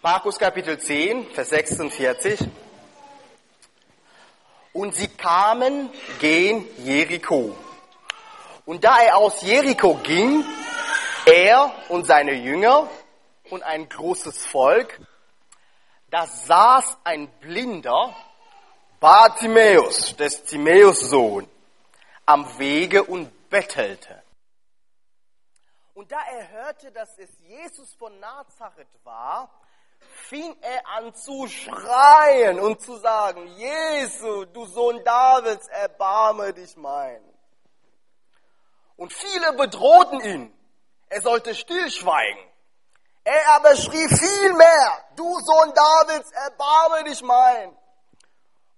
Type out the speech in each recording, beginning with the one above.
Markus Kapitel 10, Vers 46. Und sie kamen gen Jericho. Und da er aus Jericho ging, er und seine Jünger und ein großes Volk, da saß ein Blinder, Bartimäus, des Timäus Sohn, am Wege und bettelte. Und da er hörte, dass es Jesus von Nazareth war, fing er an zu schreien und zu sagen, Jesu, du Sohn Davids, erbarme dich mein. Und viele bedrohten ihn, er sollte stillschweigen. Er aber schrie viel mehr, du Sohn Davids, erbarme dich mein.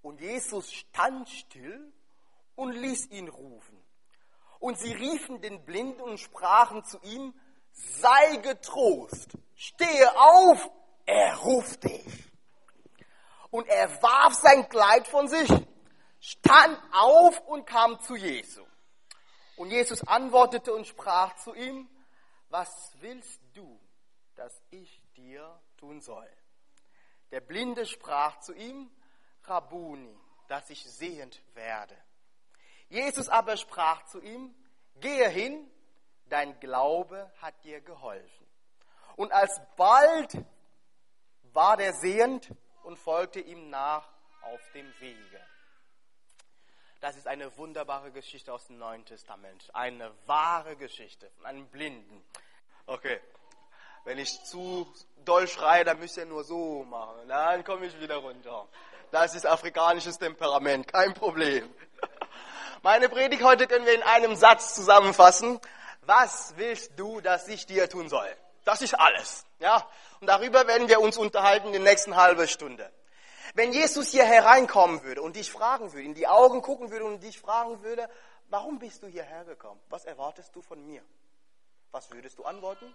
Und Jesus stand still und ließ ihn rufen. Und sie riefen den Blinden und sprachen zu ihm, sei getrost, stehe auf, er ruft dich. Und er warf sein Kleid von sich, stand auf und kam zu Jesu. Und Jesus antwortete und sprach zu ihm, was willst du, dass ich dir tun soll? Der Blinde sprach zu ihm, Rabuni, dass ich sehend werde. Jesus aber sprach zu ihm, gehe hin, dein Glaube hat dir geholfen. Und alsbald war der sehend und folgte ihm nach auf dem Wege. Das ist eine wunderbare Geschichte aus dem Neuen Testament. Eine wahre Geschichte von einem Blinden. Okay, wenn ich zu doll schreie, dann müsst ihr nur so machen. Dann komme ich wieder runter. Das ist afrikanisches Temperament, kein Problem. Meine Predigt heute können wir in einem Satz zusammenfassen. Was willst du, dass ich dir tun soll? Das ist alles. Ja? Und darüber werden wir uns unterhalten in der nächsten halben Stunde. Wenn Jesus hier hereinkommen würde und dich fragen würde, in die Augen gucken würde und dich fragen würde, warum bist du hierher gekommen? Was erwartest du von mir? Was würdest du antworten?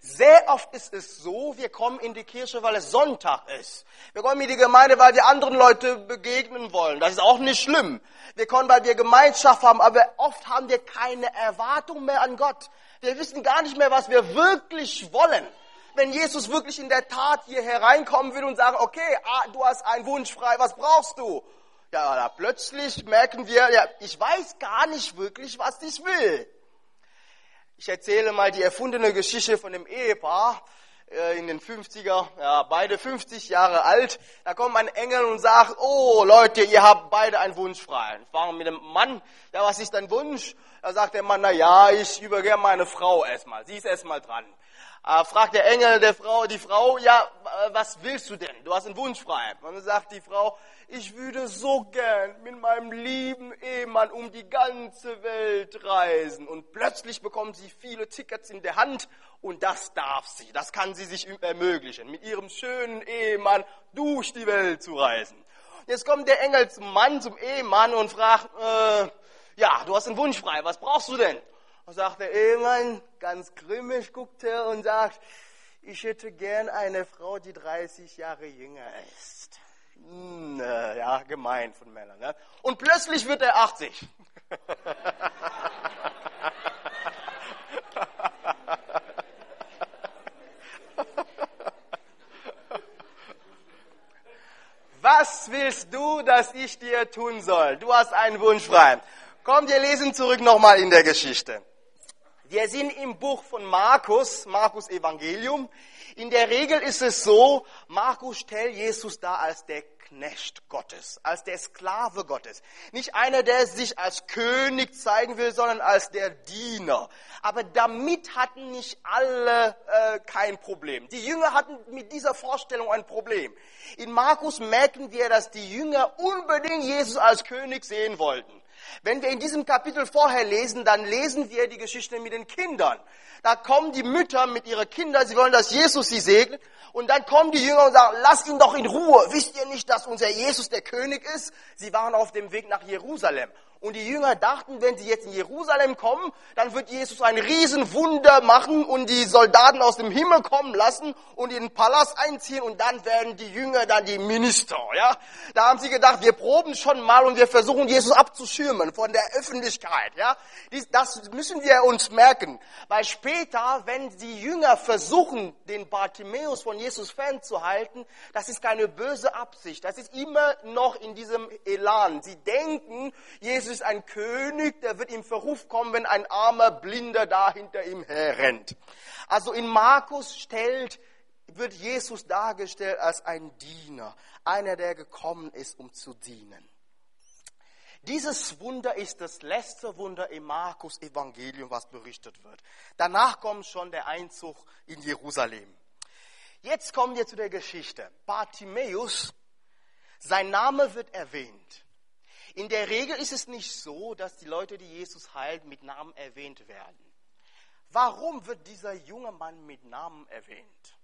Sehr oft ist es so, wir kommen in die Kirche, weil es Sonntag ist. Wir kommen in die Gemeinde, weil wir anderen Leute begegnen wollen. Das ist auch nicht schlimm. Wir kommen, weil wir Gemeinschaft haben, aber oft haben wir keine Erwartung mehr an Gott. Wir wissen gar nicht mehr, was wir wirklich wollen. Wenn Jesus wirklich in der Tat hier hereinkommen will und sagen, okay, ah, du hast einen Wunsch frei, was brauchst du? Ja, da plötzlich merken wir, ja, ich weiß gar nicht wirklich, was ich will. Ich erzähle mal die erfundene Geschichte von dem Ehepaar äh, in den 50er, ja, beide 50 Jahre alt. Da kommt ein Engel und sagt, oh Leute, ihr habt beide einen Wunsch frei. Ich frage mit dem Mann, ja, was ist dein Wunsch? Da sagt der Mann, na ja, ich übergebe meine Frau erstmal. Sie ist erstmal dran. Äh, fragt der Engel der Frau, die Frau, ja, äh, was willst du denn? Du hast einen Wunsch frei. Und dann sagt die Frau, ich würde so gern mit meinem lieben Ehemann um die ganze Welt reisen. Und plötzlich bekommt sie viele Tickets in der Hand und das darf sie. Das kann sie sich ermöglichen, mit ihrem schönen Ehemann durch die Welt zu reisen. Jetzt kommt der Engel zum Mann, zum Ehemann und fragt, äh, ja, du hast einen Wunsch frei, was brauchst du denn? Und sagt der Ehemann, ganz grimmig guckt er und sagt, ich hätte gern eine Frau, die 30 Jahre jünger ist. Hm, äh, ja, gemein von Männern. Ne? Und plötzlich wird er 80. Was willst du, dass ich dir tun soll? Du hast einen Wunsch frei. Komm, wir lesen zurück nochmal in der Geschichte. Wir sind im Buch von Markus, Markus Evangelium. In der Regel ist es so, Markus stellt Jesus da als der Knecht Gottes, als der Sklave Gottes. Nicht einer, der sich als König zeigen will, sondern als der Diener. Aber damit hatten nicht alle äh, kein Problem. Die Jünger hatten mit dieser Vorstellung ein Problem. In Markus merken wir, dass die Jünger unbedingt Jesus als König sehen wollten. Wenn wir in diesem Kapitel vorher lesen, dann lesen wir die Geschichte mit den Kindern. Da kommen die Mütter mit ihren Kindern, sie wollen, dass Jesus sie segnet. Und dann kommen die Jünger und sagen, lasst ihn doch in Ruhe. Wisst ihr nicht, dass unser Jesus der König ist? Sie waren auf dem Weg nach Jerusalem. Und die Jünger dachten, wenn sie jetzt in Jerusalem kommen, dann wird Jesus ein Riesenwunder machen und die Soldaten aus dem Himmel kommen lassen und in den Palast einziehen und dann werden die Jünger dann die Minister, ja. Da haben sie gedacht, wir proben schon mal und wir versuchen Jesus abzuschirmen von der Öffentlichkeit, ja. Das müssen wir uns merken, weil später, wenn die Jünger versuchen, den Bartimäus von Jesus fernzuhalten, das ist keine böse Absicht, das ist immer noch in diesem Elan. Sie denken, Jesus ist ein König, der wird im Verruf kommen, wenn ein armer Blinder da hinter ihm herrennt. Also in Markus stellt, wird Jesus dargestellt als ein Diener, einer, der gekommen ist, um zu dienen. Dieses Wunder ist das letzte Wunder im Markus Evangelium, was berichtet wird. Danach kommt schon der Einzug in Jerusalem. Jetzt kommen wir zu der Geschichte. Bartimäus, sein Name wird erwähnt. In der Regel ist es nicht so, dass die Leute, die Jesus heilt, mit Namen erwähnt werden. Warum wird dieser junge Mann mit Namen erwähnt?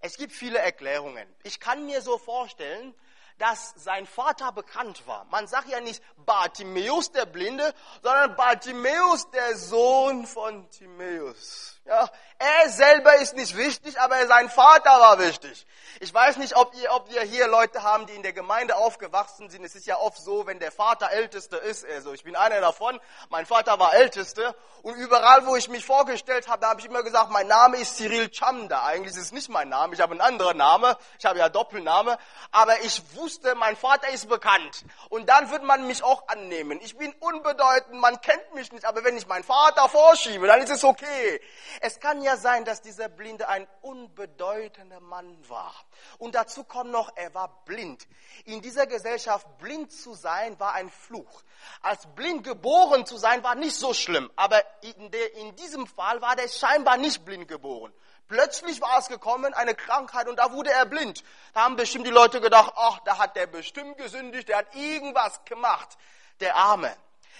Es gibt viele Erklärungen. Ich kann mir so vorstellen, dass sein Vater bekannt war. Man sagt ja nicht Bartimäus der Blinde, sondern Bartimäus der Sohn von Timäus. Ja, er selber ist nicht wichtig, aber sein Vater war wichtig. Ich weiß nicht, ob ihr, ob wir hier Leute haben, die in der Gemeinde aufgewachsen sind. Es ist ja oft so, wenn der Vater Älteste ist, also ich bin einer davon, mein Vater war Älteste und überall, wo ich mich vorgestellt habe, habe ich immer gesagt, mein Name ist Cyril Chamda. Eigentlich ist es nicht mein Name, ich habe einen anderen Namen, ich habe ja Doppelname, aber ich wusste, mein Vater ist bekannt. Und dann wird man mich auch annehmen. Ich bin unbedeutend, man kennt mich nicht, aber wenn ich meinen Vater vorschiebe, dann ist es okay. Es kann ja sein, dass dieser Blinde ein unbedeutender Mann war. Und dazu kommt noch, er war blind. In dieser Gesellschaft blind zu sein war ein Fluch. Als blind geboren zu sein war nicht so schlimm, aber in, der, in diesem Fall war der scheinbar nicht blind geboren. Plötzlich war es gekommen, eine Krankheit, und da wurde er blind. Da haben bestimmt die Leute gedacht, ach, da hat der bestimmt gesündigt, der hat irgendwas gemacht. Der Arme.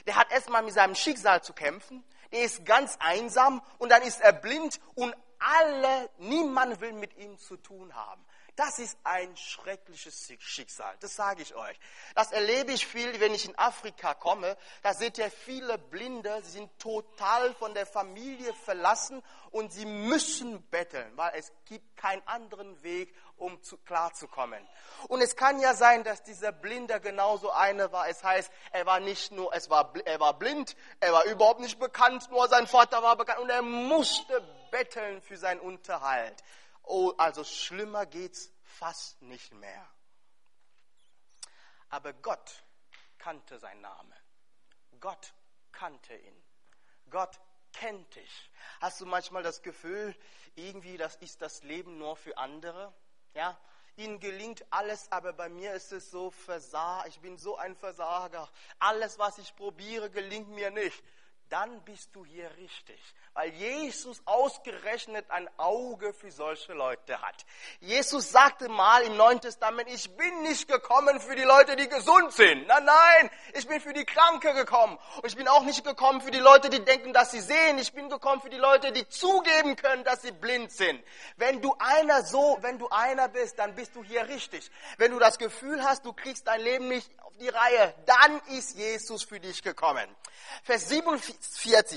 Der hat erstmal mit seinem Schicksal zu kämpfen er ist ganz einsam und dann ist er blind und alle, niemand will mit ihm zu tun haben. Das ist ein schreckliches Schicksal, das sage ich euch. Das erlebe ich viel, wenn ich in Afrika komme. Da seht ihr viele Blinde, sie sind total von der Familie verlassen und sie müssen betteln, weil es gibt keinen anderen Weg, um zu, klarzukommen. Und es kann ja sein, dass dieser Blinde genauso einer war. Es heißt, er war nicht nur, es war, er war blind, er war überhaupt nicht bekannt, nur sein Vater war bekannt und er musste betteln für seinen Unterhalt. Oh, also schlimmer geht's fast nicht mehr. Aber Gott kannte seinen Namen. Gott kannte ihn. Gott kennt dich. Hast du manchmal das Gefühl, irgendwie das ist das Leben nur für andere? Ja, ihnen gelingt alles, aber bei mir ist es so versagt. Ich bin so ein Versager. Alles, was ich probiere, gelingt mir nicht. Dann bist du hier richtig weil Jesus ausgerechnet ein Auge für solche Leute hat. Jesus sagte mal im Neuen Testament, ich bin nicht gekommen für die Leute, die gesund sind. Nein, nein, ich bin für die Kranke gekommen. Und ich bin auch nicht gekommen für die Leute, die denken, dass sie sehen. Ich bin gekommen für die Leute, die zugeben können, dass sie blind sind. Wenn du einer so, wenn du einer bist, dann bist du hier richtig. Wenn du das Gefühl hast, du kriegst dein Leben nicht auf die Reihe, dann ist Jesus für dich gekommen. Vers 47,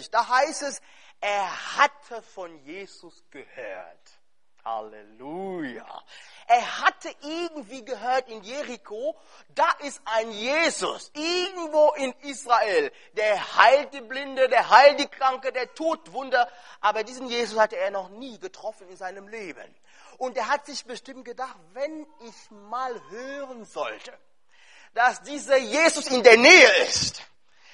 da heißt es, er hatte von Jesus gehört. Halleluja. Er hatte irgendwie gehört in Jericho, da ist ein Jesus, irgendwo in Israel, der heilt die Blinde, der heilt die Kranke, der tut Wunder. Aber diesen Jesus hatte er noch nie getroffen in seinem Leben. Und er hat sich bestimmt gedacht, wenn ich mal hören sollte, dass dieser Jesus in der Nähe ist,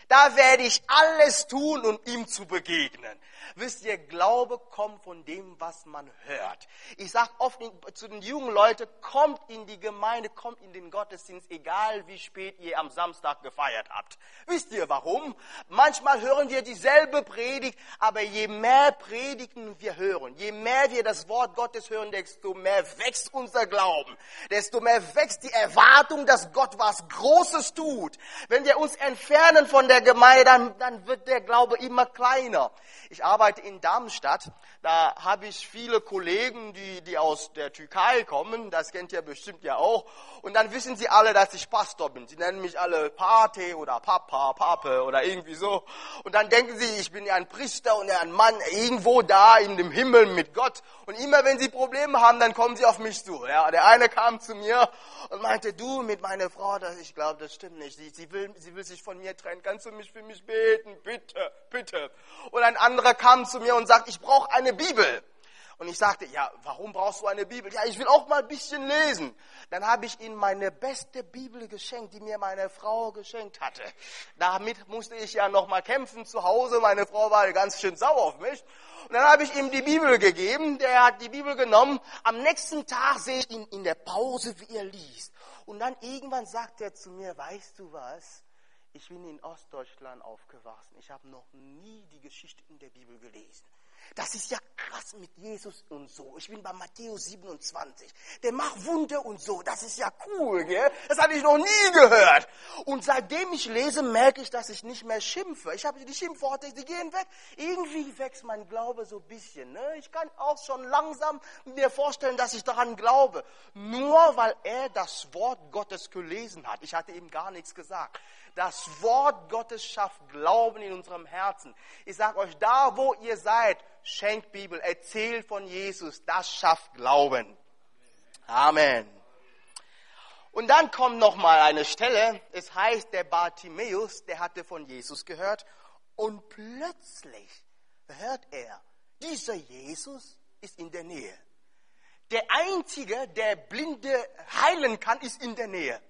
da werde ich alles tun, um ihm zu begegnen. Wisst ihr, Glaube kommt von dem, was man hört. Ich sage oft zu den jungen Leuten, kommt in die Gemeinde, kommt in den Gottesdienst, egal wie spät ihr am Samstag gefeiert habt. Wisst ihr warum? Manchmal hören wir dieselbe Predigt, aber je mehr Predigten wir hören, je mehr wir das Wort Gottes hören, desto mehr wächst unser Glauben, desto mehr wächst die Erwartung, dass Gott was Großes tut. Wenn wir uns entfernen von der der Gemeinde, dann, dann wird der Glaube immer kleiner. Ich arbeite in Darmstadt, da habe ich viele Kollegen, die, die aus der Türkei kommen, das kennt ihr bestimmt ja auch. Und dann wissen sie alle, dass ich Pastor bin. Sie nennen mich alle Pate oder Papa, Pape oder irgendwie so. Und dann denken sie, ich bin ja ein Priester und ein Mann irgendwo da in dem Himmel mit Gott. Und immer wenn sie Probleme haben, dann kommen sie auf mich zu. Ja, der eine kam zu mir und meinte, du mit meiner Frau, das, ich glaube, das stimmt nicht. Sie, sie, will, sie will sich von mir trennen. Kannst du mich für mich beten? Bitte, bitte. Und ein anderer kam zu mir und sagt, ich brauche eine Bibel. Und ich sagte, ja, warum brauchst du eine Bibel? Ja, ich will auch mal ein bisschen lesen. Dann habe ich ihm meine beste Bibel geschenkt, die mir meine Frau geschenkt hatte. Damit musste ich ja noch mal kämpfen zu Hause. Meine Frau war ganz schön sauer auf mich. Und dann habe ich ihm die Bibel gegeben. Der hat die Bibel genommen. Am nächsten Tag sehe ich ihn in der Pause, wie er liest. Und dann irgendwann sagt er zu mir, weißt du was? Ich bin in Ostdeutschland aufgewachsen. Ich habe noch nie die Geschichte in der Bibel gelesen. Das ist ja krass mit Jesus und so. Ich bin bei Matthäus 27. Der macht Wunder und so. Das ist ja cool, gell? Das hatte ich noch nie gehört. Und seitdem ich lese, merke ich, dass ich nicht mehr schimpfe. Ich habe die Schimpfworte, die gehen weg. Irgendwie wächst mein Glaube so ein bisschen. Ne? Ich kann auch schon langsam mir vorstellen, dass ich daran glaube. Nur weil er das Wort Gottes gelesen hat. Ich hatte ihm gar nichts gesagt. Das Wort Gottes schafft Glauben in unserem Herzen. Ich sage euch, da wo ihr seid, schenkt Bibel, erzählt von Jesus, das schafft Glauben. Amen. Und dann kommt noch mal eine Stelle, es heißt, der Bartimäus, der hatte von Jesus gehört und plötzlich hört er, dieser Jesus ist in der Nähe. Der Einzige, der Blinde heilen kann, ist in der Nähe.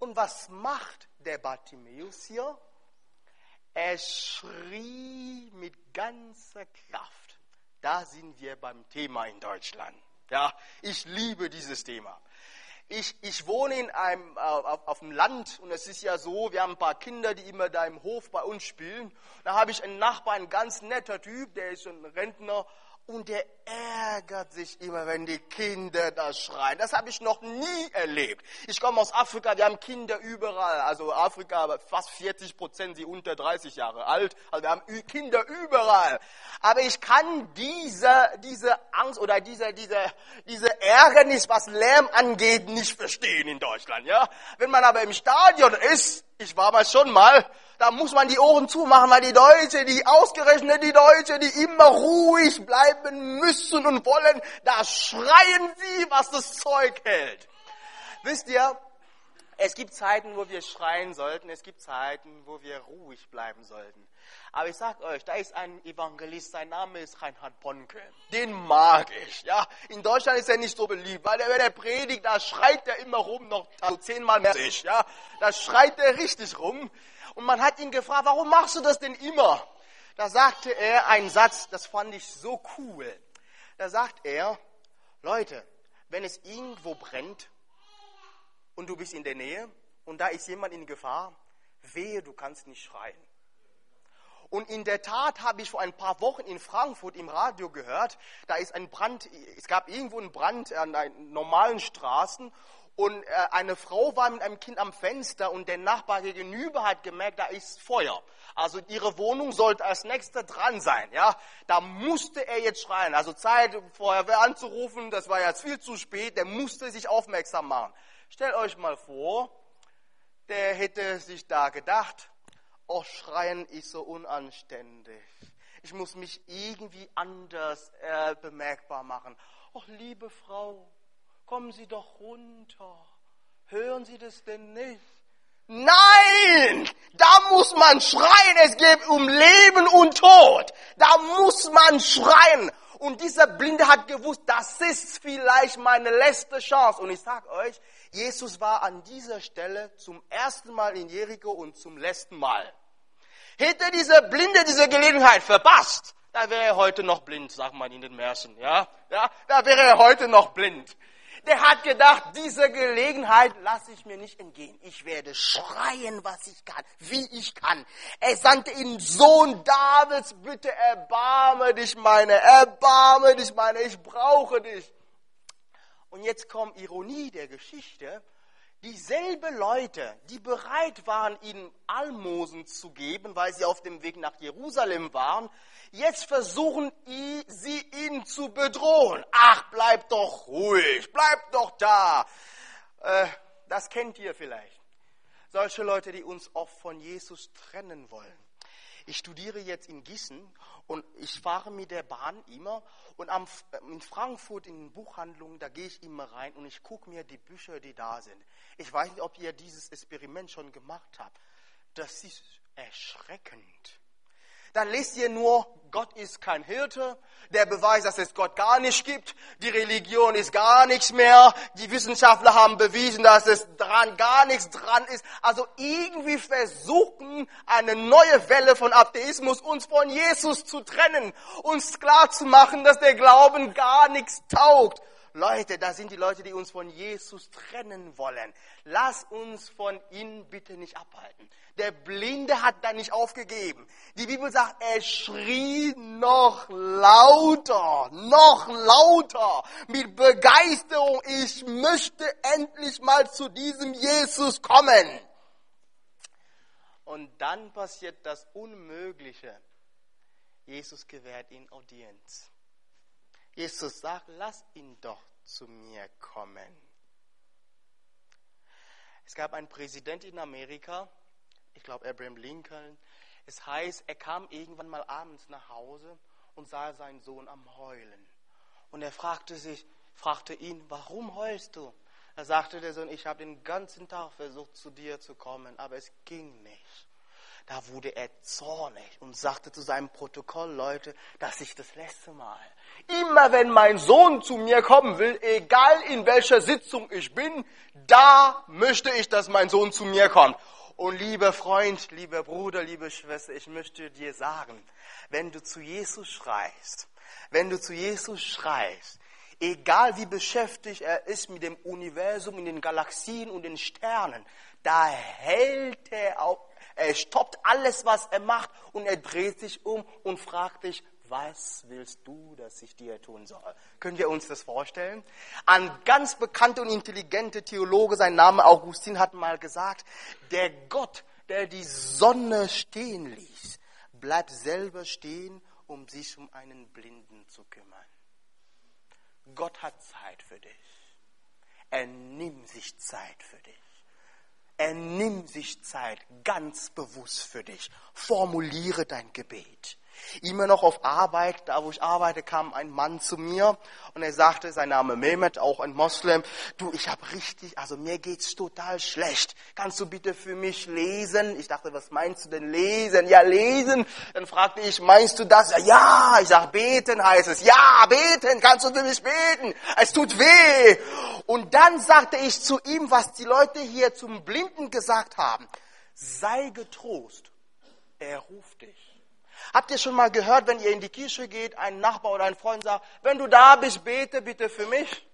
Und was macht der Bartimäus hier? Er schrie mit ganzer Kraft. Da sind wir beim Thema in Deutschland. Ja, ich liebe dieses Thema. Ich, ich wohne in einem, äh, auf, auf, dem Land und es ist ja so, wir haben ein paar Kinder, die immer da im Hof bei uns spielen. Da habe ich einen Nachbar, ein ganz netter Typ, der ist ein Rentner und der ärgert sich immer, wenn die Kinder da schreien. Das habe ich noch nie erlebt. Ich komme aus Afrika, wir haben Kinder überall. Also Afrika, fast 40 Prozent sind unter 30 Jahre alt. Also wir haben Kinder überall. Aber ich kann diese, diese Angst oder diese, diese, diese Ärgernis, was Lärm angeht, nicht verstehen in Deutschland. Ja? Wenn man aber im Stadion ist, ich war mal schon mal, da muss man die Ohren zumachen, weil die Deutsche, die ausgerechnet die Deutsche, die immer ruhig bleiben müssen und wollen, da schreien sie, was das Zeug hält. Wisst ihr, es gibt Zeiten, wo wir schreien sollten, es gibt Zeiten, wo wir ruhig bleiben sollten. Aber ich sag euch, da ist ein Evangelist, sein Name ist Reinhard Bonke. Den mag ich. Ja, in Deutschland ist er nicht so beliebt, weil er, wenn er predigt, da schreit er immer rum, noch also zehnmal mehr als ich. Ja, da schreit er richtig rum. Und man hat ihn gefragt, warum machst du das denn immer? Da sagte er einen Satz, das fand ich so cool. Da sagt er, Leute, wenn es irgendwo brennt, und du bist in der Nähe und da ist jemand in Gefahr, wehe, du kannst nicht schreien. Und in der Tat habe ich vor ein paar Wochen in Frankfurt im Radio gehört, da ist ein Brand, es gab irgendwo einen Brand an normalen Straßen und äh, eine Frau war mit einem Kind am Fenster und der Nachbar gegenüber hat gemerkt, da ist Feuer. Also ihre Wohnung sollte als nächster dran sein. Ja, da musste er jetzt schreien. Also Zeit, Feuerwehr anzurufen, das war jetzt viel zu spät. Der musste sich aufmerksam machen. Stellt euch mal vor, der hätte sich da gedacht, oh, schreien ist so unanständig. Ich muss mich irgendwie anders äh, bemerkbar machen. Oh, liebe Frau, kommen Sie doch runter. Hören Sie das denn nicht? Nein, da muss man schreien. Es geht um Leben und Tod. Da muss man schreien. Und dieser Blinde hat gewusst, das ist vielleicht meine letzte Chance. Und ich sage euch, Jesus war an dieser Stelle zum ersten Mal in Jericho und zum letzten Mal. Hätte dieser Blinde diese Gelegenheit verpasst, da wäre er heute noch blind, sagt man in den Märchen, ja? Ja, da wäre er heute noch blind. Der hat gedacht, diese Gelegenheit lasse ich mir nicht entgehen. Ich werde schreien, was ich kann, wie ich kann. Er sandte ihn, Sohn Davids, bitte erbarme dich meine, erbarme dich meine, ich brauche dich. Und jetzt kommt Ironie der Geschichte. Dieselbe Leute, die bereit waren, ihnen Almosen zu geben, weil sie auf dem Weg nach Jerusalem waren, jetzt versuchen sie ihn zu bedrohen. Ach, bleib doch ruhig, bleib doch da. Äh, das kennt ihr vielleicht. Solche Leute, die uns oft von Jesus trennen wollen. Ich studiere jetzt in Gießen und ich fahre mit der Bahn immer und am, in Frankfurt in Buchhandlungen, da gehe ich immer rein und ich gucke mir die Bücher, die da sind. Ich weiß nicht, ob ihr dieses Experiment schon gemacht habt. Das ist erschreckend dann lest ihr nur, Gott ist kein Hirte, der Beweis, dass es Gott gar nicht gibt, die Religion ist gar nichts mehr, die Wissenschaftler haben bewiesen, dass es dran gar nichts dran ist. Also irgendwie versuchen eine neue Welle von Atheismus uns von Jesus zu trennen, uns klar zu machen, dass der Glauben gar nichts taugt. Leute, da sind die Leute, die uns von Jesus trennen wollen. Lass uns von ihnen bitte nicht abhalten. Der Blinde hat da nicht aufgegeben. Die Bibel sagt, er schrie noch lauter, noch lauter, mit Begeisterung, ich möchte endlich mal zu diesem Jesus kommen. Und dann passiert das Unmögliche. Jesus gewährt ihn Audienz. Jesus sagt, lass ihn doch zu mir kommen. Es gab einen Präsident in Amerika, ich glaube Abraham Lincoln. Es heißt, er kam irgendwann mal abends nach Hause und sah seinen Sohn am Heulen. Und er fragte sich, fragte ihn, warum heulst du? Da sagte der Sohn, ich habe den ganzen Tag versucht, zu dir zu kommen, aber es ging nicht da wurde er zornig und sagte zu seinem Protokoll, Leute, das ist das letzte Mal. Immer wenn mein Sohn zu mir kommen will, egal in welcher Sitzung ich bin, da möchte ich, dass mein Sohn zu mir kommt. Und lieber Freund, lieber Bruder, liebe Schwester, ich möchte dir sagen, wenn du zu Jesus schreist, wenn du zu Jesus schreist, egal wie beschäftigt er ist mit dem Universum, in den Galaxien und den Sternen, da hält er auch er stoppt alles, was er macht und er dreht sich um und fragt dich, was willst du, dass ich dir tun soll? Können wir uns das vorstellen? Ein ganz bekannter und intelligenter Theologe, sein Name Augustin, hat mal gesagt, der Gott, der die Sonne stehen ließ, bleibt selber stehen, um sich um einen Blinden zu kümmern. Gott hat Zeit für dich. Er nimmt sich Zeit für dich. Er nimmt sich Zeit ganz bewusst für dich. Formuliere dein Gebet. Immer noch auf Arbeit, da wo ich arbeite, kam ein Mann zu mir und er sagte, sein Name Mehmet, auch ein Moslem, du, ich habe richtig, also mir geht's total schlecht. Kannst du bitte für mich lesen? Ich dachte, was meinst du denn lesen? Ja, lesen. Dann fragte ich, meinst du das? Ja, ich sag, beten heißt es. Ja, beten, kannst du für mich beten? Es tut weh. Und dann sagte ich zu ihm, was die Leute hier zum Blinden gesagt haben. Sei getrost, er ruft dich. Habt ihr schon mal gehört, wenn ihr in die Kirche geht, ein Nachbar oder ein Freund sagt, wenn du da bist, bete bitte für mich?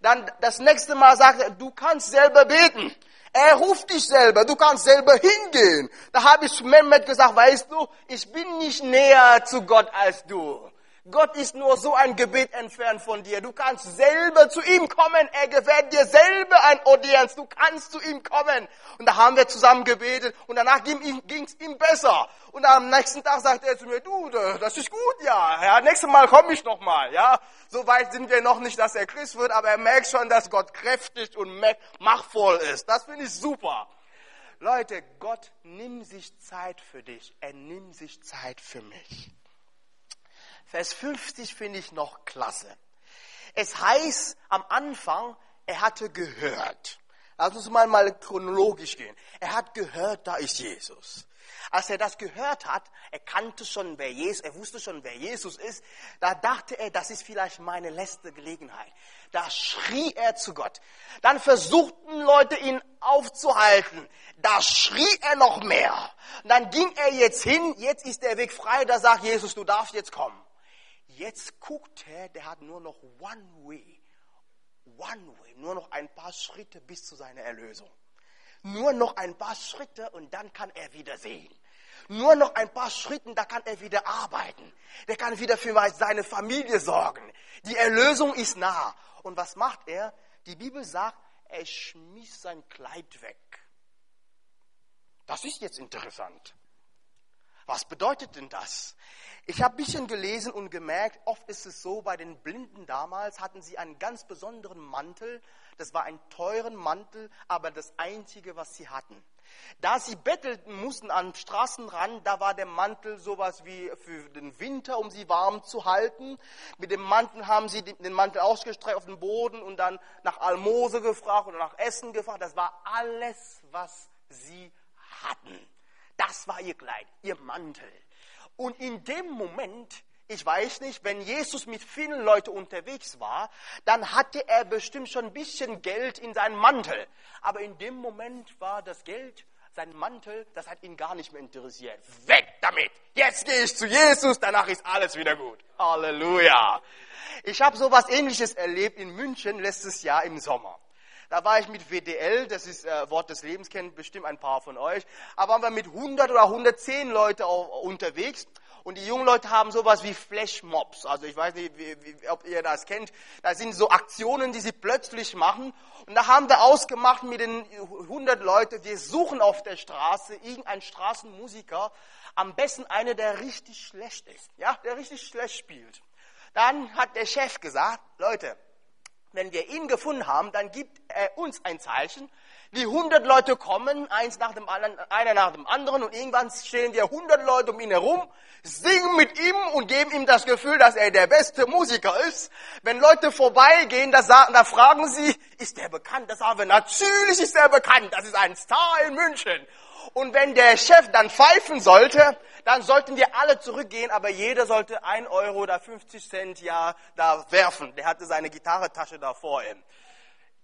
Dann das nächste Mal sagt er, du kannst selber beten. Er ruft dich selber, du kannst selber hingehen. Da habe ich zu Mehmet gesagt, weißt du, ich bin nicht näher zu Gott als du. Gott ist nur so ein Gebet entfernt von dir. Du kannst selber zu ihm kommen. Er gewährt dir selber ein Audienz. Du kannst zu ihm kommen. Und da haben wir zusammen gebetet und danach ging es ihm besser. Und am nächsten Tag sagte er zu mir, du, das ist gut, ja. ja nächstes Mal komme ich noch mal, ja. So weit sind wir noch nicht, dass er Christ wird, aber er merkt schon, dass Gott kräftig und machtvoll ist. Das finde ich super. Leute, Gott nimmt sich Zeit für dich. Er nimmt sich Zeit für mich. Vers 50 finde ich noch klasse. Es heißt am Anfang, er hatte gehört. Lass uns mal, mal chronologisch gehen. Er hat gehört, da ist Jesus. Als er das gehört hat, er kannte schon, wer Jesus, er wusste schon, wer Jesus ist, da dachte er, das ist vielleicht meine letzte Gelegenheit. Da schrie er zu Gott. Dann versuchten Leute ihn aufzuhalten. Da schrie er noch mehr. dann ging er jetzt hin, jetzt ist der Weg frei, da sagt Jesus, du darfst jetzt kommen. Jetzt guckt er, der hat nur noch one way. One way. Nur noch ein paar Schritte bis zu seiner Erlösung. Nur noch ein paar Schritte und dann kann er wieder sehen. Nur noch ein paar Schritte, da kann er wieder arbeiten. Der kann wieder für seine Familie sorgen. Die Erlösung ist nah. Und was macht er? Die Bibel sagt, er schmiss sein Kleid weg. Das ist jetzt interessant. Was bedeutet denn das? Ich habe ein bisschen gelesen und gemerkt, oft ist es so, bei den Blinden damals hatten sie einen ganz besonderen Mantel. Das war ein teuren Mantel, aber das einzige, was sie hatten. Da sie bettelten mussten am Straßenrand, da war der Mantel sowas wie für den Winter, um sie warm zu halten. Mit dem Mantel haben sie den Mantel ausgestreckt auf den Boden und dann nach Almose gefragt oder nach Essen gefragt. Das war alles, was sie hatten. Das war ihr Kleid, ihr Mantel. Und in dem Moment, ich weiß nicht, wenn Jesus mit vielen Leuten unterwegs war, dann hatte er bestimmt schon ein bisschen Geld in seinem Mantel. Aber in dem Moment war das Geld, sein Mantel, das hat ihn gar nicht mehr interessiert. Weg damit! Jetzt gehe ich zu Jesus, danach ist alles wieder gut. Halleluja! Ich habe sowas ähnliches erlebt in München letztes Jahr im Sommer. Da war ich mit WDL, das ist äh, Wort des Lebens, kennen bestimmt ein paar von euch. Aber waren wir mit 100 oder 110 Leute unterwegs. Und die jungen Leute haben sowas wie Flashmobs. Also ich weiß nicht, wie, wie, ob ihr das kennt. Da sind so Aktionen, die sie plötzlich machen. Und da haben wir ausgemacht mit den 100 Leuten, wir suchen auf der Straße irgendeinen Straßenmusiker, am besten einer, der richtig schlecht ist. Ja, der richtig schlecht spielt. Dann hat der Chef gesagt, Leute, wenn wir ihn gefunden haben, dann gibt er uns ein Zeichen. Die 100 Leute kommen, eins nach dem anderen, einer nach dem anderen, und irgendwann stehen wir 100 Leute um ihn herum, singen mit ihm und geben ihm das Gefühl, dass er der beste Musiker ist. Wenn Leute vorbeigehen, da, sagen, da fragen sie, ist der bekannt? Das sagen wir, natürlich ist er bekannt. Das ist ein Star in München. Und wenn der Chef dann pfeifen sollte, dann sollten wir alle zurückgehen, aber jeder sollte ein Euro oder 50 Cent ja da werfen. Der hatte seine Gitarretasche da vor ihm.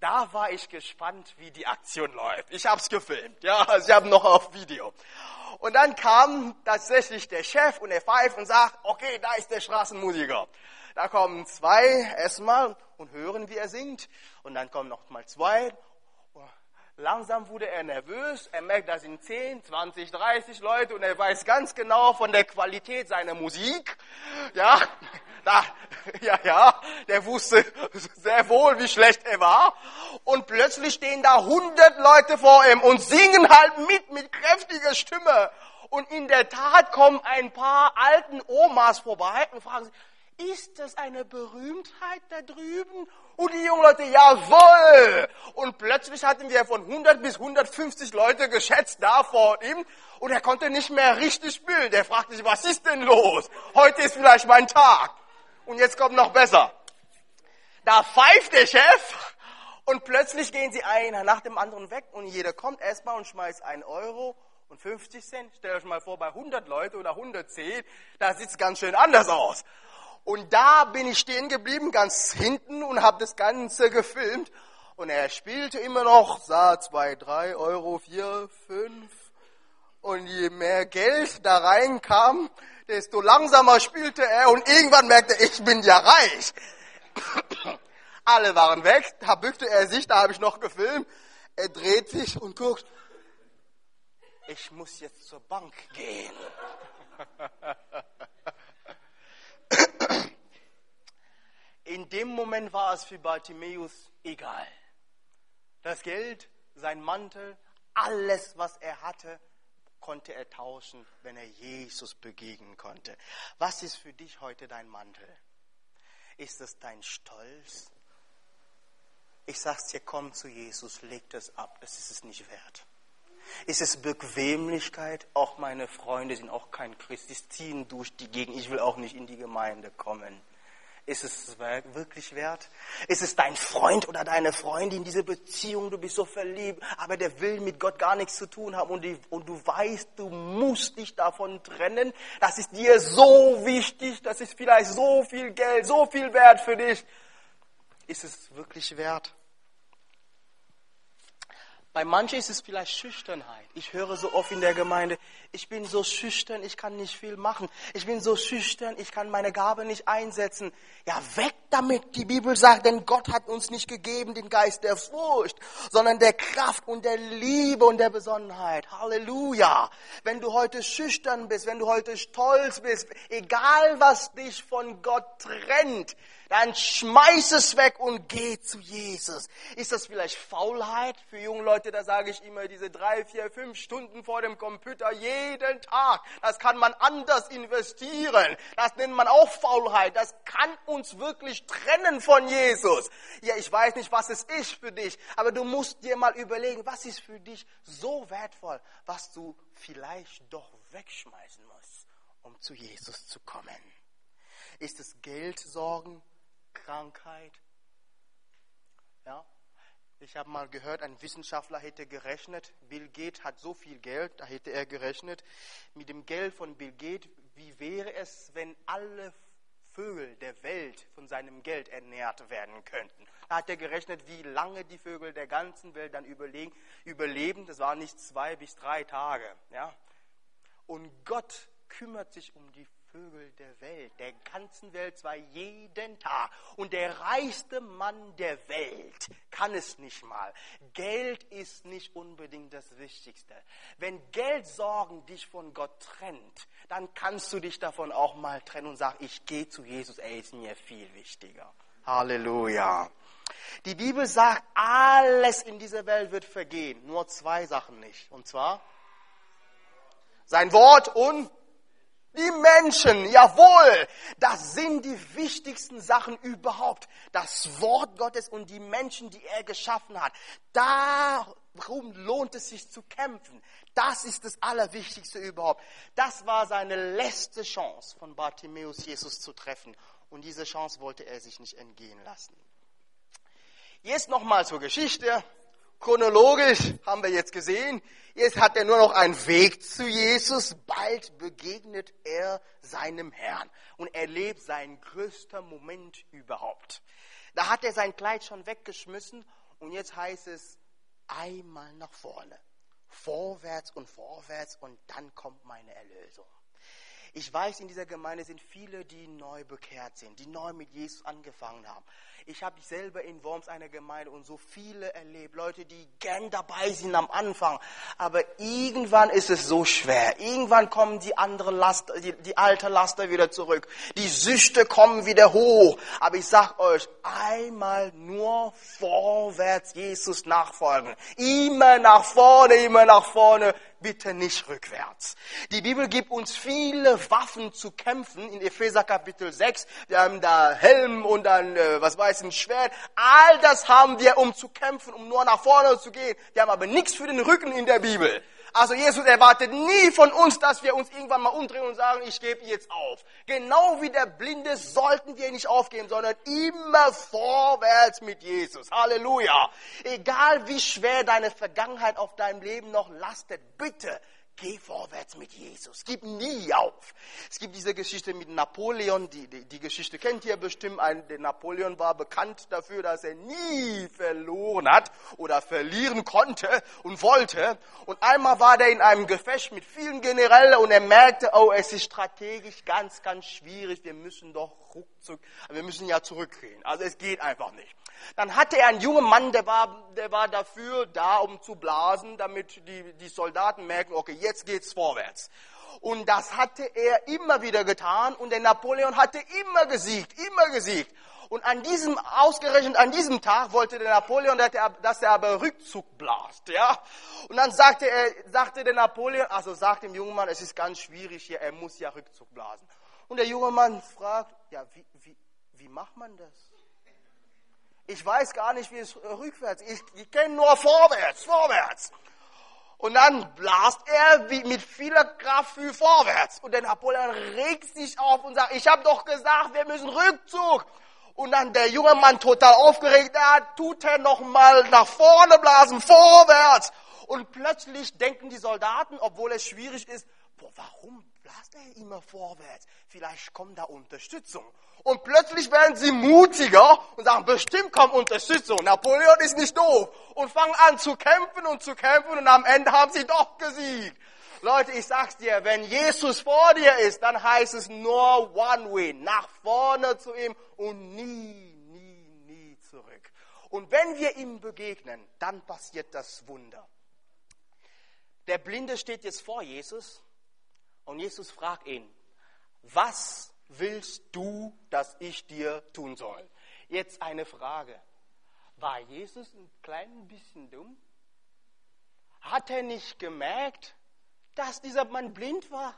Da war ich gespannt, wie die Aktion läuft. Ich habe es gefilmt, ja, also ich habe noch auf Video. Und dann kam tatsächlich der Chef und er pfeift und sagt, okay, da ist der Straßenmusiker. Da kommen zwei erstmal und hören, wie er singt. Und dann kommen noch mal zwei Langsam wurde er nervös. Er merkt, da sind 10, 20, 30 Leute und er weiß ganz genau von der Qualität seiner Musik. Ja, da, ja, ja, der wusste sehr wohl, wie schlecht er war. Und plötzlich stehen da 100 Leute vor ihm und singen halt mit, mit kräftiger Stimme. Und in der Tat kommen ein paar alten Omas vorbei und fragen sich, ist das eine Berühmtheit da drüben und die jungen Leute, jawohl! Und plötzlich hatten wir von 100 bis 150 Leute geschätzt da vor ihm und er konnte nicht mehr richtig spielen. Der fragte sich, was ist denn los? Heute ist vielleicht mein Tag. Und jetzt kommt noch besser. Da pfeift der Chef und plötzlich gehen sie einer nach dem anderen weg und jeder kommt erstmal und schmeißt einen Euro und 50 Cent. Stellt euch mal vor, bei 100 Leute oder 110, da sieht es ganz schön anders aus. Und da bin ich stehen geblieben, ganz hinten und habe das Ganze gefilmt. Und er spielte immer noch, sah zwei, drei Euro, vier, fünf. Und je mehr Geld da reinkam, desto langsamer spielte er und irgendwann merkte er, ich bin ja reich. Alle waren weg, da bückte er sich, da habe ich noch gefilmt. Er dreht sich und guckt, ich muss jetzt zur Bank gehen. In dem Moment war es für Bartimäus egal. Das Geld, sein Mantel, alles, was er hatte, konnte er tauschen, wenn er Jesus begegnen konnte. Was ist für dich heute dein Mantel? Ist es dein Stolz? Ich sag's dir, komm zu Jesus, leg das ab, es ist es nicht wert. Ist es Bequemlichkeit? Auch meine Freunde sind auch kein Christ, die ziehen durch die Gegend, ich will auch nicht in die Gemeinde kommen. Ist es wirklich wert? Ist es dein Freund oder deine Freundin, diese Beziehung, du bist so verliebt, aber der will mit Gott gar nichts zu tun haben und, die, und du weißt, du musst dich davon trennen. Das ist dir so wichtig, das ist vielleicht so viel Geld, so viel wert für dich. Ist es wirklich wert? Bei manchen ist es vielleicht Schüchternheit. Ich höre so oft in der Gemeinde, ich bin so schüchtern, ich kann nicht viel machen. Ich bin so schüchtern, ich kann meine Gabe nicht einsetzen. Ja, weg damit. Die Bibel sagt, denn Gott hat uns nicht gegeben den Geist der Furcht, sondern der Kraft und der Liebe und der Besonnenheit. Halleluja. Wenn du heute schüchtern bist, wenn du heute stolz bist, egal was dich von Gott trennt, dann schmeiß es weg und geh zu Jesus. Ist das vielleicht Faulheit für junge Leute? Da sage ich immer diese drei, vier, fünf Stunden vor dem Computer jeden Tag. Das kann man anders investieren. Das nennt man auch Faulheit. Das kann uns wirklich trennen von Jesus. Ja, ich weiß nicht, was es ist für dich, aber du musst dir mal überlegen, was ist für dich so wertvoll, was du vielleicht doch wegschmeißen musst, um zu Jesus zu kommen. Ist es Geld, Sorgen, Krankheit. Ja, ich habe mal gehört, ein Wissenschaftler hätte gerechnet, Bill Gates hat so viel Geld, da hätte er gerechnet, mit dem Geld von Bill Gates, wie wäre es, wenn alle Vögel der Welt von seinem Geld ernährt werden könnten. Da hat er gerechnet, wie lange die Vögel der ganzen Welt dann überleben. Das waren nicht zwei bis drei Tage. Ja? Und Gott kümmert sich um die Vögel der Welt, der ganzen Welt, zwar jeden Tag. Und der reichste Mann der Welt kann es nicht mal. Geld ist nicht unbedingt das Wichtigste. Wenn Geldsorgen dich von Gott trennt, dann kannst du dich davon auch mal trennen und sagen, ich gehe zu Jesus, er ist mir viel wichtiger. Halleluja. Die Bibel sagt, alles in dieser Welt wird vergehen, nur zwei Sachen nicht. Und zwar sein Wort und die Menschen, jawohl, das sind die wichtigsten Sachen überhaupt. Das Wort Gottes und die Menschen, die er geschaffen hat. Darum lohnt es sich zu kämpfen. Das ist das Allerwichtigste überhaupt. Das war seine letzte Chance, von Bartimäus Jesus zu treffen. Und diese Chance wollte er sich nicht entgehen lassen. Jetzt nochmal zur Geschichte. Chronologisch haben wir jetzt gesehen, jetzt hat er nur noch einen Weg zu Jesus, bald begegnet er seinem Herrn und erlebt seinen größten Moment überhaupt. Da hat er sein Kleid schon weggeschmissen und jetzt heißt es einmal nach vorne, vorwärts und vorwärts und dann kommt meine Erlösung. Ich weiß, in dieser Gemeinde sind viele, die neu bekehrt sind, die neu mit Jesus angefangen haben. Ich habe selber in Worms eine Gemeinde und so viele erlebt, Leute, die gern dabei sind am Anfang, aber irgendwann ist es so schwer. Irgendwann kommen die andere Laster, die, die alte Laster wieder zurück. Die Süchte kommen wieder hoch. Aber ich sag euch, einmal nur vorwärts Jesus nachfolgen. Immer nach vorne, immer nach vorne bitte nicht rückwärts. Die Bibel gibt uns viele Waffen zu kämpfen. In Epheser Kapitel 6, wir haben da Helm und dann, äh, was weiß ich, ein Schwert. All das haben wir, um zu kämpfen, um nur nach vorne zu gehen. Wir haben aber nichts für den Rücken in der Bibel. Also Jesus erwartet nie von uns, dass wir uns irgendwann mal umdrehen und sagen, ich gebe jetzt auf. Genau wie der Blinde sollten wir nicht aufgeben, sondern immer vorwärts mit Jesus. Halleluja. Egal wie schwer deine Vergangenheit auf deinem Leben noch lastet, bitte Geh vorwärts mit Jesus. Gib nie auf. Es gibt diese Geschichte mit Napoleon. Die, die, die Geschichte kennt ihr bestimmt. Ein, der Napoleon war bekannt dafür, dass er nie verloren hat oder verlieren konnte und wollte. Und einmal war der in einem Gefecht mit vielen Generälen und er merkte, oh, es ist strategisch ganz, ganz schwierig. Wir müssen doch ruckzuck, wir müssen ja zurückgehen. Also es geht einfach nicht. Dann hatte er einen jungen Mann, der war, der war dafür da, um zu blasen, damit die, die Soldaten merken, okay, jetzt geht's vorwärts. Und das hatte er immer wieder getan und der Napoleon hatte immer gesiegt, immer gesiegt. Und an diesem, ausgerechnet an diesem Tag wollte der Napoleon, dass er aber Rückzug blast, ja. Und dann sagte er, sagte der Napoleon, also sagt dem jungen Mann, es ist ganz schwierig hier, er muss ja Rückzug blasen. Und der junge Mann fragt, ja, wie, wie, wie macht man das? Ich weiß gar nicht, wie es rückwärts. Ich, ich kenne nur vorwärts, vorwärts. Und dann blast er wie mit vieler Kraft für vorwärts. Und der Napoleon regt sich auf und sagt, ich habe doch gesagt, wir müssen Rückzug. Und dann der junge Mann total aufgeregt, da tut er nochmal nach vorne blasen, vorwärts. Und plötzlich denken die Soldaten, obwohl es schwierig ist, boah, warum blast er immer vorwärts? Vielleicht kommt da Unterstützung. Und plötzlich werden sie mutiger und sagen, bestimmt kommt Unterstützung. Napoleon ist nicht doof. Und fangen an zu kämpfen und zu kämpfen und am Ende haben sie doch gesiegt. Leute, ich sag's dir, wenn Jesus vor dir ist, dann heißt es nur one way, nach vorne zu ihm und nie, nie, nie zurück. Und wenn wir ihm begegnen, dann passiert das Wunder. Der Blinde steht jetzt vor Jesus und Jesus fragt ihn, was willst du, dass ich dir tun soll? Jetzt eine Frage. War Jesus ein klein bisschen dumm? Hat er nicht gemerkt, dass dieser Mann blind war?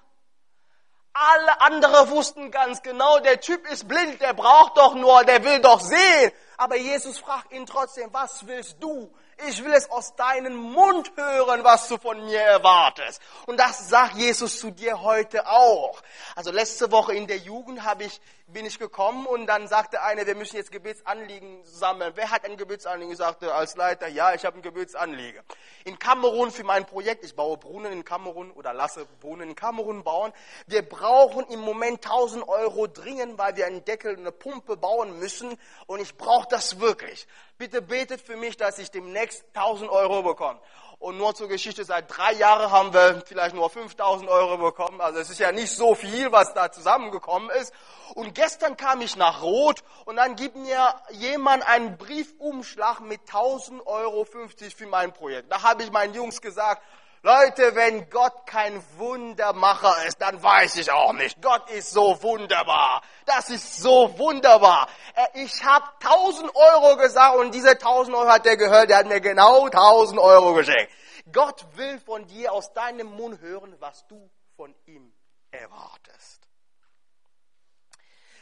Alle anderen wussten ganz genau, der Typ ist blind, der braucht doch nur, der will doch sehen. Aber Jesus fragt ihn trotzdem, was willst du? Ich will es aus deinem Mund hören, was du von mir erwartest. Und das sagt Jesus zu dir heute auch. Also letzte Woche in der Jugend habe ich, bin ich gekommen und dann sagte einer, wir müssen jetzt Gebetsanliegen sammeln. Wer hat ein Gebetsanliegen? Ich sagte als Leiter, ja, ich habe ein Gebetsanliegen. In Kamerun für mein Projekt, ich baue Brunnen in Kamerun oder lasse Brunnen in Kamerun bauen. Wir brauchen im Moment 1000 Euro dringend, weil wir einen Deckel, eine Pumpe bauen müssen und ich brauche das wirklich. Bitte betet für mich, dass ich demnächst 1000 Euro bekomme. Und nur zur Geschichte, seit drei Jahren haben wir vielleicht nur 5000 Euro bekommen. Also es ist ja nicht so viel, was da zusammengekommen ist. Und gestern kam ich nach Rot und dann gibt mir jemand einen Briefumschlag mit 1000 Euro 50 für mein Projekt. Da habe ich meinen Jungs gesagt, Leute, wenn Gott kein Wundermacher ist, dann weiß ich auch nicht. Gott ist so wunderbar. Das ist so wunderbar. Äh, ich habe 1000 Euro gesagt und diese 1000 Euro hat er gehört. Der hat mir genau 1000 Euro geschenkt. Gott will von dir aus deinem Mund hören, was du von ihm erwartest.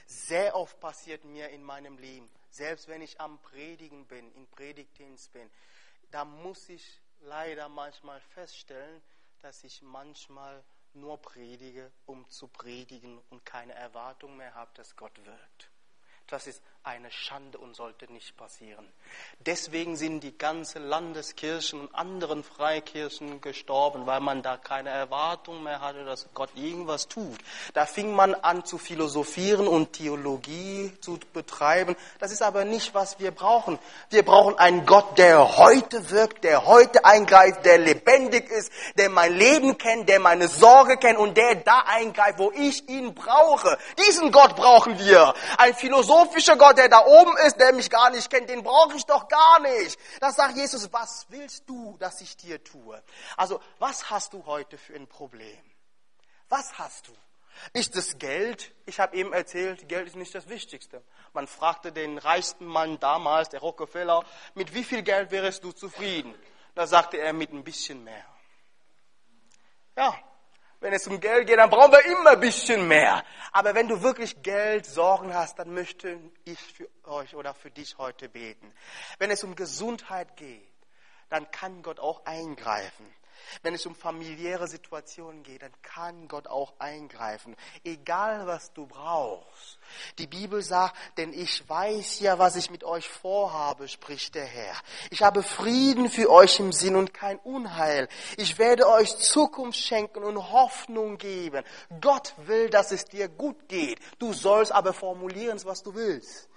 Sehr oft passiert mir in meinem Leben, selbst wenn ich am Predigen bin, in Predigtdienst bin, da muss ich leider manchmal feststellen, dass ich manchmal nur predige, um zu predigen und keine Erwartung mehr habe, dass Gott wirkt. Das ist eine Schande und sollte nicht passieren. Deswegen sind die ganzen Landeskirchen und anderen Freikirchen gestorben, weil man da keine Erwartung mehr hatte, dass Gott irgendwas tut. Da fing man an zu philosophieren und Theologie zu betreiben. Das ist aber nicht, was wir brauchen. Wir brauchen einen Gott, der heute wirkt, der heute eingreift, der lebendig ist, der mein Leben kennt, der meine Sorge kennt und der da eingreift, wo ich ihn brauche. Diesen Gott brauchen wir. Ein Philosoph philosophischer Gott, der da oben ist, der mich gar nicht kennt, den brauche ich doch gar nicht. Das sagt Jesus, was willst du, dass ich dir tue? Also, was hast du heute für ein Problem? Was hast du? Ist es Geld? Ich habe eben erzählt, Geld ist nicht das Wichtigste. Man fragte den reichsten Mann damals, der Rockefeller, mit wie viel Geld wärst du zufrieden? Da sagte er, mit ein bisschen mehr. Ja, wenn es um Geld geht, dann brauchen wir immer ein bisschen mehr. Aber wenn du wirklich Geld, Sorgen hast, dann möchte ich für euch oder für dich heute beten. Wenn es um Gesundheit geht, dann kann Gott auch eingreifen. Wenn es um familiäre Situationen geht, dann kann Gott auch eingreifen. Egal was du brauchst. Die Bibel sagt, denn ich weiß ja, was ich mit euch vorhabe, spricht der Herr. Ich habe Frieden für euch im Sinn und kein Unheil. Ich werde euch Zukunft schenken und Hoffnung geben. Gott will, dass es dir gut geht. Du sollst aber formulieren, was du willst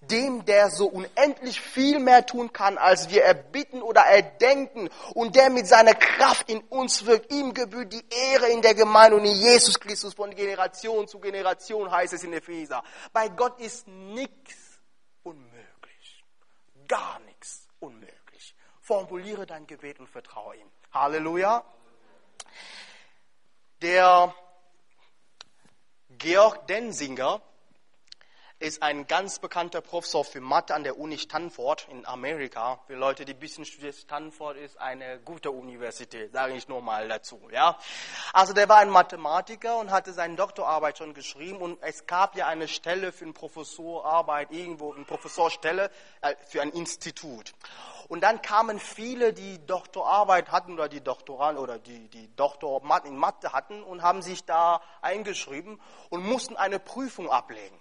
dem, der so unendlich viel mehr tun kann, als wir erbitten oder erdenken und der mit seiner Kraft in uns wirkt. Ihm gebührt die Ehre in der Gemeinde und in Jesus Christus von Generation zu Generation, heißt es in Epheser. Bei Gott ist nichts unmöglich. Gar nichts unmöglich. Formuliere dein Gebet und vertraue ihm. Halleluja. Der Georg Densinger, ist ein ganz bekannter Professor für Mathe an der Uni Stanford in Amerika. Für Leute, die ein bisschen studieren, Stanford ist eine gute Universität, sage ich nur mal dazu. Ja? Also der war ein Mathematiker und hatte seine Doktorarbeit schon geschrieben und es gab ja eine Stelle für eine Professorarbeit irgendwo, eine Professorstelle äh, für ein Institut. Und dann kamen viele, die Doktorarbeit hatten oder die Doktoral oder die, die Doktor in Mathe hatten und haben sich da eingeschrieben und mussten eine Prüfung ablegen.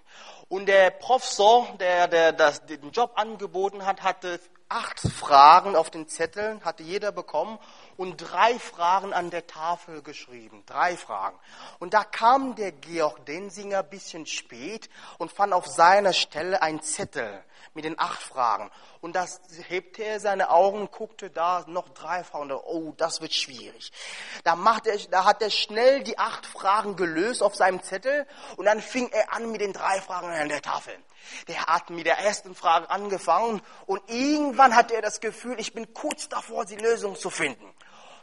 Und der Professor, der, der das, den Job angeboten hat, hatte acht Fragen auf den Zetteln, hatte jeder bekommen und drei Fragen an der Tafel geschrieben. Drei Fragen. Und da kam der Georg Densinger bisschen spät und fand auf seiner Stelle einen Zettel mit den acht Fragen. Und das hebte er seine Augen, guckte da noch drei Fragen. Oh, das wird schwierig. Da, macht er, da hat er schnell die acht Fragen gelöst auf seinem Zettel und dann fing er an mit den drei Fragen an der Tafel. Der hat mit der ersten Frage angefangen und irgendwann hatte er das Gefühl, ich bin kurz davor, die Lösung zu finden.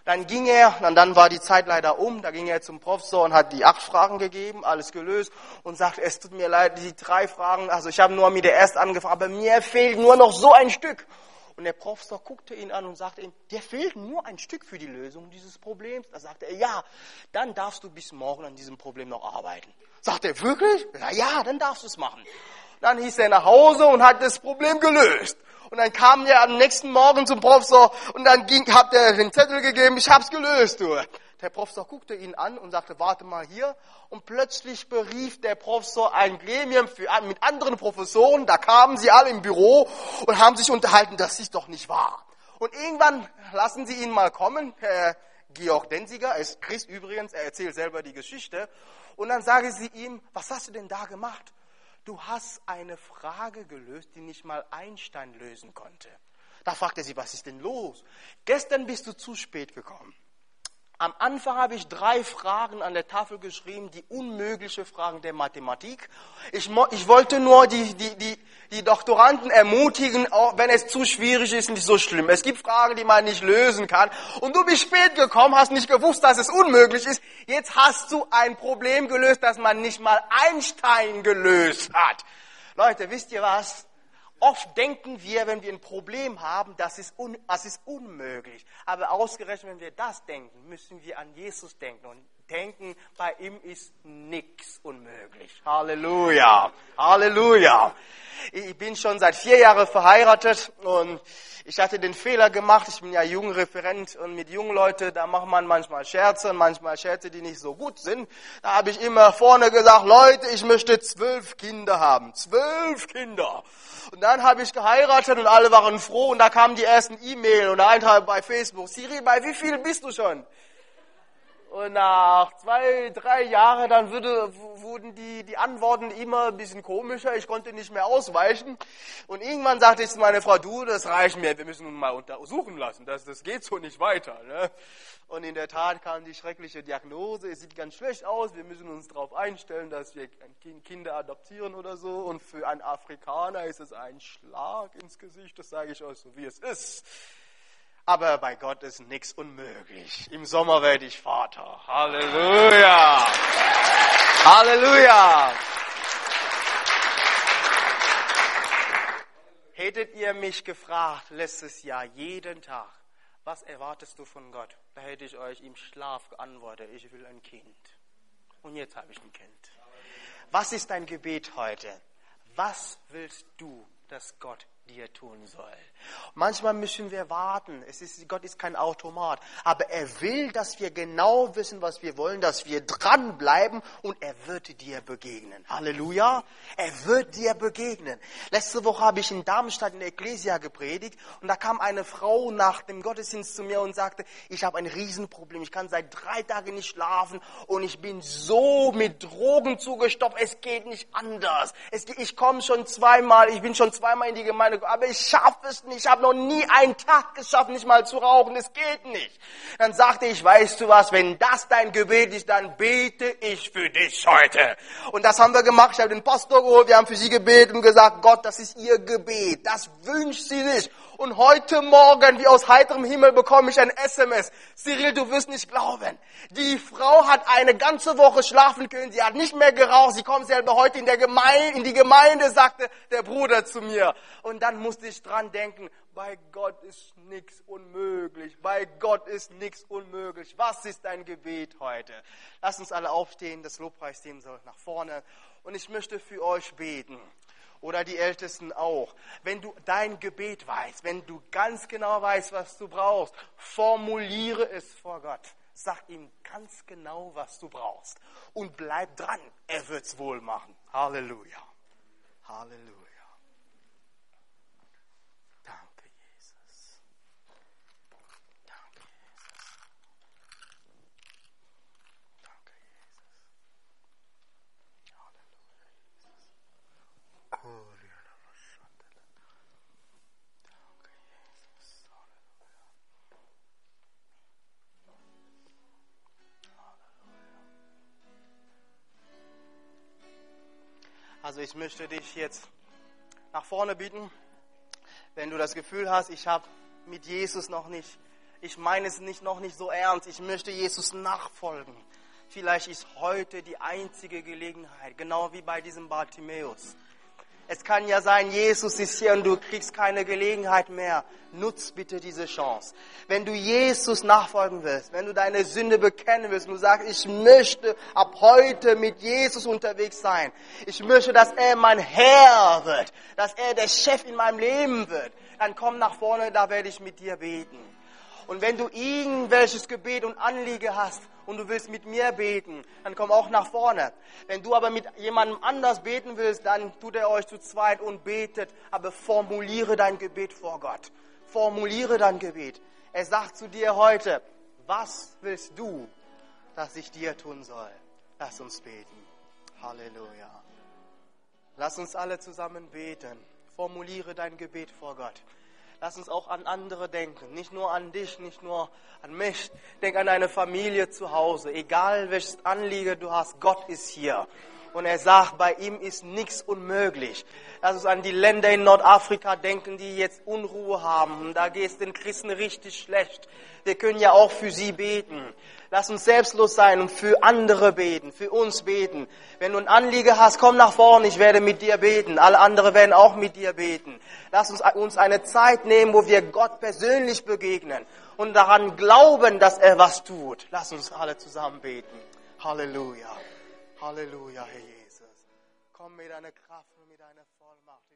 Dann ging er, und dann war die Zeit leider um, da ging er zum Professor und hat die acht Fragen gegeben, alles gelöst und sagt, es tut mir leid, die drei Fragen, also ich habe nur mit der ersten angefangen, aber mir fehlt nur noch so ein Stück. Und der Professor guckte ihn an und sagte ihm, dir fehlt nur ein Stück für die Lösung dieses Problems. Da sagte er, ja, dann darfst du bis morgen an diesem Problem noch arbeiten. Sagt er, wirklich? Ja, ja, dann darfst du es machen. Dann hieß er nach Hause und hat das Problem gelöst. Und dann kam er am nächsten Morgen zum Professor und dann ging, hat er den Zettel gegeben, ich hab's gelöst, du. Der Professor guckte ihn an und sagte, warte mal hier. Und plötzlich berief der Professor ein Gremium für, mit anderen Professoren. Da kamen sie alle im Büro und haben sich unterhalten, das ist doch nicht wahr. Und irgendwann lassen sie ihn mal kommen, Herr Georg Denziger, er ist Christ übrigens, er erzählt selber die Geschichte. Und dann sagen sie ihm, was hast du denn da gemacht? Du hast eine Frage gelöst, die nicht mal Einstein lösen konnte. Da fragt er sie, was ist denn los? Gestern bist du zu spät gekommen. Am Anfang habe ich drei Fragen an der Tafel geschrieben, die unmögliche Fragen der Mathematik. Ich, ich wollte nur die, die, die, die Doktoranden ermutigen, auch wenn es zu schwierig ist, nicht so schlimm. Es gibt Fragen, die man nicht lösen kann. Und du bist spät gekommen, hast nicht gewusst, dass es unmöglich ist. Jetzt hast du ein Problem gelöst, das man nicht mal Einstein gelöst hat. Leute, wisst ihr was? Oft denken wir, wenn wir ein Problem haben, das ist, un, das ist unmöglich. Aber ausgerechnet, wenn wir das denken, müssen wir an Jesus denken und denken, bei ihm ist nichts unmöglich. Halleluja. Halleluja. Ich bin schon seit vier Jahren verheiratet und ich hatte den Fehler gemacht, ich bin ja Jugendreferent und mit jungen Leuten, da macht man manchmal Scherze und manchmal Scherze, die nicht so gut sind. Da habe ich immer vorne gesagt, Leute, ich möchte zwölf Kinder haben. Zwölf Kinder. Und dann habe ich geheiratet und alle waren froh und da kamen die ersten E-Mail und Eintrag bei Facebook. Siri, bei wie viel bist du schon? Und nach zwei, drei Jahren, dann würde, wurden die, die Antworten immer ein bisschen komischer. Ich konnte nicht mehr ausweichen. Und irgendwann sagte ich zu meiner Frau, du, das reicht mir. Wir müssen uns mal untersuchen lassen. Das, das geht so nicht weiter. Ne? Und in der Tat kam die schreckliche Diagnose. Es sieht ganz schlecht aus. Wir müssen uns darauf einstellen, dass wir Kinder adoptieren oder so. Und für einen Afrikaner ist es ein Schlag ins Gesicht. Das sage ich euch so, wie es ist. Aber bei Gott ist nichts unmöglich. Im Sommer werde ich Vater. Halleluja. Halleluja. Hättet ihr mich gefragt letztes Jahr jeden Tag, was erwartest du von Gott? Da hätte ich euch im Schlaf geantwortet, ich will ein Kind. Und jetzt habe ich ein Kind. Was ist dein Gebet heute? Was willst du, dass Gott dir tun soll. Manchmal müssen wir warten. Es ist, Gott ist kein Automat. Aber er will, dass wir genau wissen, was wir wollen, dass wir dranbleiben und er wird dir begegnen. Halleluja. Er wird dir begegnen. Letzte Woche habe ich in Darmstadt in der Ecclesia gepredigt und da kam eine Frau nach dem Gottesdienst zu mir und sagte, ich habe ein Riesenproblem. Ich kann seit drei Tagen nicht schlafen und ich bin so mit Drogen zugestopft. Es geht nicht anders. Es, ich komme schon zweimal, ich bin schon zweimal in die Gemeinde aber ich schaffe es nicht. Ich habe noch nie einen Tag geschafft, nicht mal zu rauchen. Es geht nicht. Dann sagte ich, weißt du was, wenn das dein Gebet ist, dann bete ich für dich heute. Und das haben wir gemacht. Ich habe den Pastor geholt, wir haben für sie gebetet und gesagt, Gott, das ist ihr Gebet. Das wünscht sie sich. Und heute Morgen, wie aus heiterem Himmel, bekomme ich ein SMS. Cyril, du wirst nicht glauben. Die Frau hat eine ganze Woche schlafen können. Sie hat nicht mehr geraucht. Sie kommt selber heute in, der Gemeinde, in die Gemeinde, sagte der Bruder zu mir. Und dann musste ich dran denken, bei Gott ist nichts unmöglich. Bei Gott ist nichts unmöglich. Was ist dein Gebet heute? Lass uns alle aufstehen. Das Lobpreisteam soll nach vorne. Und ich möchte für euch beten oder die Ältesten auch. Wenn du dein Gebet weißt, wenn du ganz genau weißt, was du brauchst, formuliere es vor Gott. Sag ihm ganz genau, was du brauchst. Und bleib dran. Er wird's wohl machen. Halleluja. Halleluja. Danke, Jesus. Danke, Jesus. Danke, Jesus. Halleluja, Jesus. Gloria a la Santa. Danke, Jesus. Halleluja. Also ich möchte dich jetzt nach vorne bitten, wenn du das Gefühl hast, ich habe mit Jesus noch nicht, ich meine es nicht noch nicht so ernst, ich möchte Jesus nachfolgen. Vielleicht ist heute die einzige Gelegenheit, genau wie bei diesem Bartimäus. Es kann ja sein, Jesus ist hier und du kriegst keine Gelegenheit mehr. Nutz bitte diese Chance. Wenn du Jesus nachfolgen willst, wenn du deine Sünde bekennen willst und du sagst, ich möchte ab heute mit Jesus unterwegs sein. Ich möchte, dass er mein Herr wird, dass er der Chef in meinem Leben wird. Dann komm nach vorne, da werde ich mit dir beten. Und wenn du irgendwelches Gebet und Anliege hast und du willst mit mir beten, dann komm auch nach vorne. Wenn du aber mit jemandem anders beten willst, dann tut er euch zu zweit und betet, aber formuliere dein Gebet vor Gott. Formuliere dein Gebet. Er sagt zu dir heute, was willst du, dass ich dir tun soll? Lass uns beten. Halleluja. Lass uns alle zusammen beten. Formuliere dein Gebet vor Gott. Lass uns auch an andere denken. Nicht nur an dich, nicht nur an mich. Denk an deine Familie zu Hause. Egal welches Anliegen du hast, Gott ist hier. Und er sagt, bei ihm ist nichts unmöglich. Lass uns an die Länder in Nordafrika denken, die jetzt Unruhe haben. Da geht es den Christen richtig schlecht. Wir können ja auch für sie beten. Lass uns selbstlos sein und für andere beten, für uns beten. Wenn du ein Anliegen hast, komm nach vorne, ich werde mit dir beten. Alle anderen werden auch mit dir beten. Lass uns uns eine Zeit nehmen, wo wir Gott persönlich begegnen und daran glauben, dass er was tut. Lass uns alle zusammen beten. Halleluja. Halleluja, Herr Jesus. Komm mit deiner Kraft.